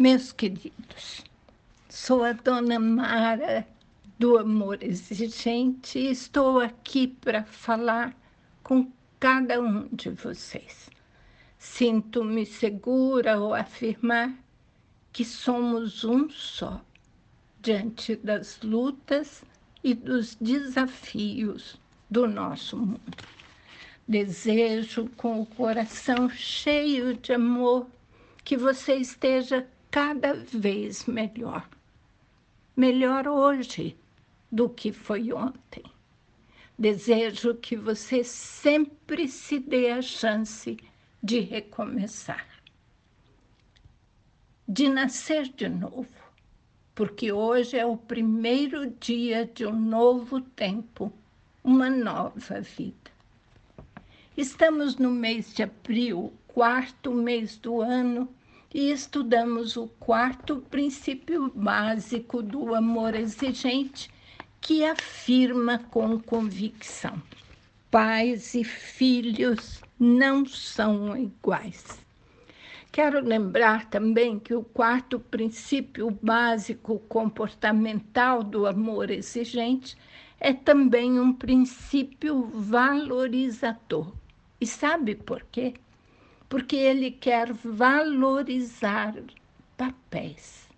Meus queridos, sou a dona Mara do Amor Exigente e estou aqui para falar com cada um de vocês. Sinto-me segura ao afirmar que somos um só diante das lutas e dos desafios do nosso mundo. Desejo com o coração cheio de amor que você esteja cada vez melhor. Melhor hoje do que foi ontem. Desejo que você sempre se dê a chance de recomeçar, de nascer de novo, porque hoje é o primeiro dia de um novo tempo, uma nova vida. Estamos no mês de abril, quarto mês do ano, e estudamos o quarto princípio básico do amor exigente, que afirma com convicção: pais e filhos não são iguais. Quero lembrar também que o quarto princípio básico comportamental do amor exigente é também um princípio valorizador. E sabe por quê? Porque ele quer valorizar papéis.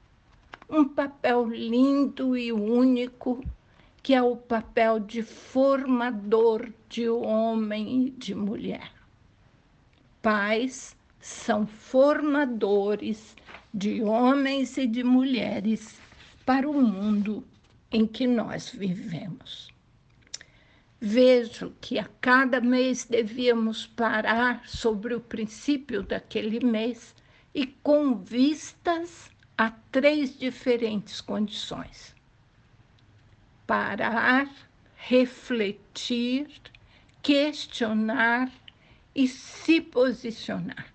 Um papel lindo e único, que é o papel de formador de homem e de mulher pais são formadores de homens e de mulheres para o mundo em que nós vivemos. Vejo que a cada mês devíamos parar sobre o princípio daquele mês e com vistas a três diferentes condições: parar, refletir, questionar e se posicionar.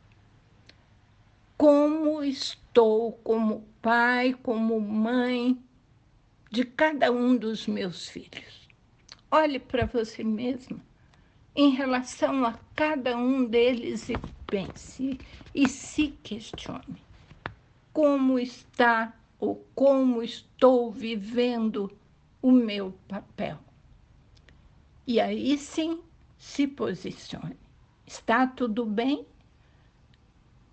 Como estou como pai, como mãe de cada um dos meus filhos? Olhe para você mesmo em relação a cada um deles e pense e se questione. Como está ou como estou vivendo o meu papel? E aí sim se posicione. Está tudo bem?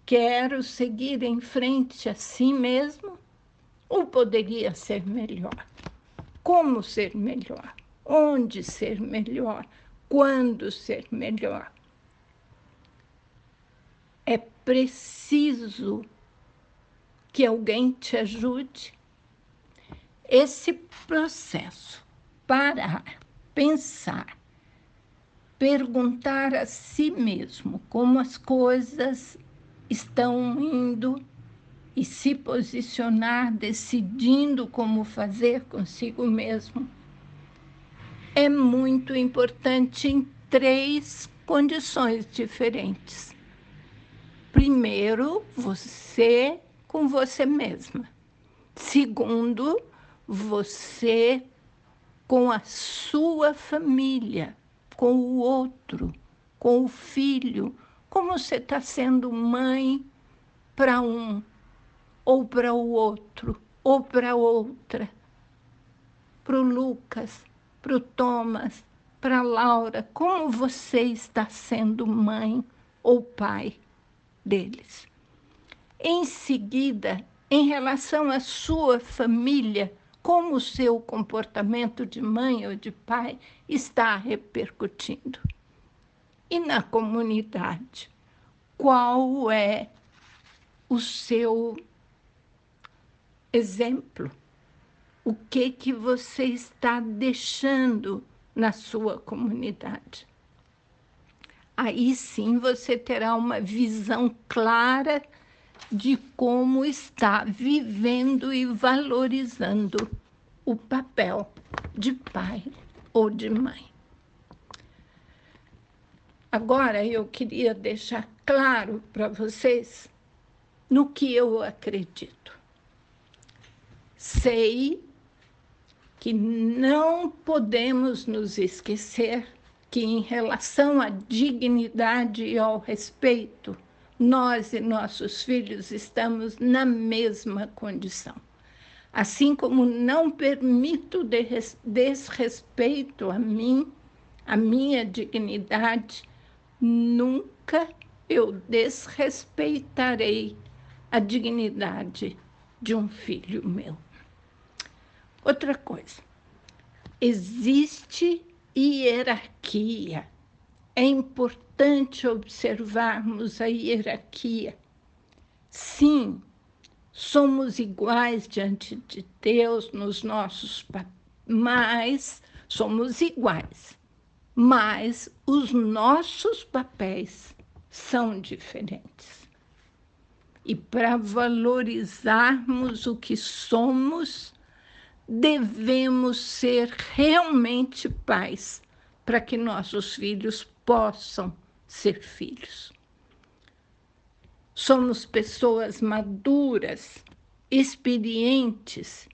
Quero seguir em frente assim mesmo? Ou poderia ser melhor? Como ser melhor? Onde ser melhor? Quando ser melhor? É preciso que alguém te ajude. Esse processo, parar, pensar, perguntar a si mesmo como as coisas estão indo e se posicionar decidindo como fazer consigo mesmo. É muito importante em três condições diferentes. Primeiro, você com você mesma. Segundo, você com a sua família com o outro, com o filho, como você está sendo mãe para um, ou para o outro, ou para outra, para o Lucas, para o Thomas, para a Laura, como você está sendo mãe ou pai deles. Em seguida, em relação à sua família, como o seu comportamento de mãe ou de pai está repercutindo. E na comunidade, qual é o seu exemplo? O que que você está deixando na sua comunidade? Aí sim você terá uma visão clara de como está vivendo e valorizando o papel de pai ou de mãe. Agora eu queria deixar claro para vocês no que eu acredito. Sei que não podemos nos esquecer que, em relação à dignidade e ao respeito, nós e nossos filhos estamos na mesma condição. Assim como não permito desrespeito a mim, a minha dignidade, nunca eu desrespeitarei a dignidade de um filho meu. Outra coisa, existe hierarquia. É importante observarmos a hierarquia. Sim, somos iguais diante de Deus nos nossos mas somos iguais, mas os nossos papéis são diferentes. E para valorizarmos o que somos, devemos ser realmente pais para que nossos filhos possam ser filhos. Somos pessoas maduras, experientes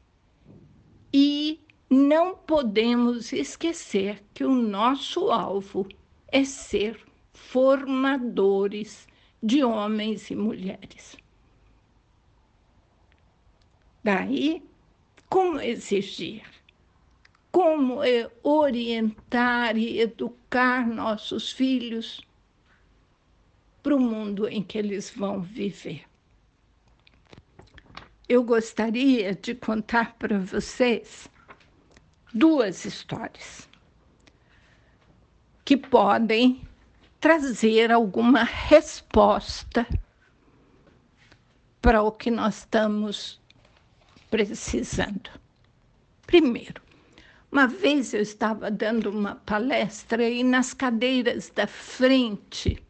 e não podemos esquecer que o nosso alvo é ser formadores de homens e mulheres. Daí, como exigir? Como orientar e educar nossos filhos para o mundo em que eles vão viver? Eu gostaria de contar para vocês duas histórias que podem trazer alguma resposta para o que nós estamos precisando. Primeiro, uma vez eu estava dando uma palestra e nas cadeiras da frente,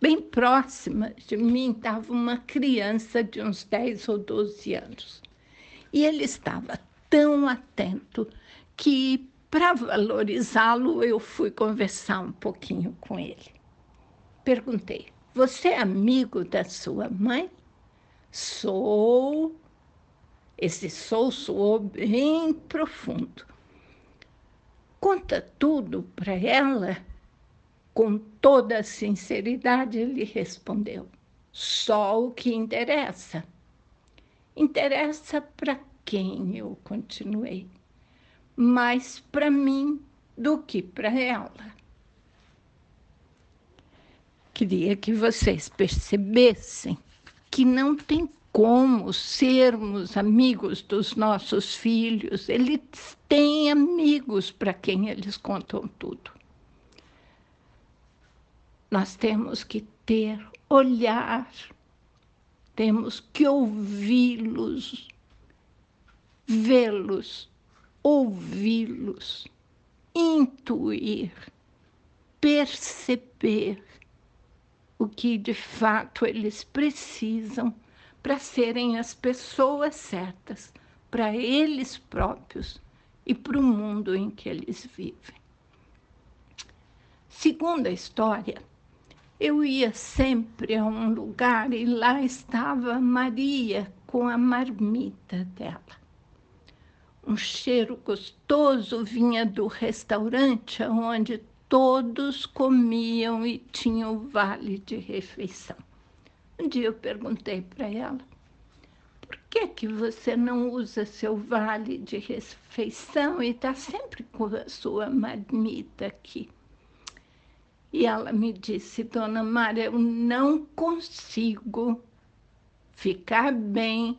bem próxima de mim, estava uma criança de uns 10 ou 12 anos. E ele estava tão atento que, para valorizá-lo, eu fui conversar um pouquinho com ele. Perguntei: Você é amigo da sua mãe? Sou. Esse sou soou bem profundo. Conta tudo para ela. Com toda a sinceridade, ele respondeu: Só o que interessa. Interessa para quem? Eu continuei. Mais para mim do que para ela queria que vocês percebessem que não tem como sermos amigos dos nossos filhos. Eles têm amigos para quem eles contam tudo. Nós temos que ter olhar, temos que ouvi-los, vê-los, ouvi-los, intuir, perceber o que de fato eles precisam para serem as pessoas certas para eles próprios e para o mundo em que eles vivem. Segundo a história, eu ia sempre a um lugar e lá estava Maria com a marmita dela. Um cheiro gostoso vinha do restaurante onde todos comiam e tinham vale de refeição. Um dia eu perguntei para ela, por que, que você não usa seu vale de refeição e está sempre com a sua marmita aqui? E ela me disse, Dona Maria, eu não consigo ficar bem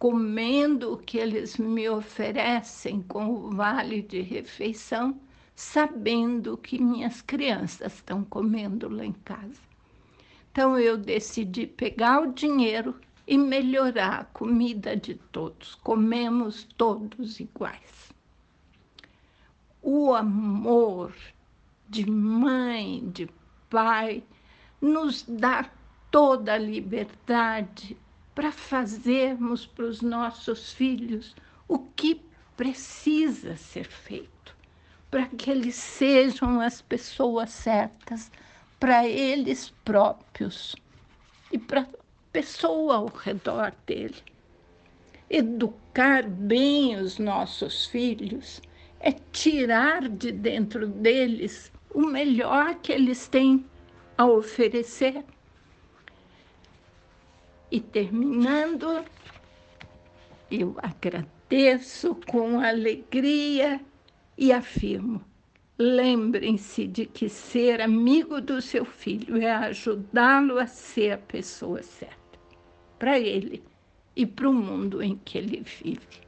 comendo o que eles me oferecem com o vale de refeição sabendo que minhas crianças estão comendo lá em casa. Então eu decidi pegar o dinheiro e melhorar a comida de todos. Comemos todos iguais. O amor de mãe, de pai, nos dá toda a liberdade para fazermos para os nossos filhos o que precisa ser feito para que eles sejam as pessoas certas para eles próprios e para a pessoa ao redor dele. Educar bem os nossos filhos é tirar de dentro deles o melhor que eles têm a oferecer. E terminando, eu agradeço com alegria e afirmo: lembrem-se de que ser amigo do seu filho é ajudá-lo a ser a pessoa certa para ele e para o mundo em que ele vive.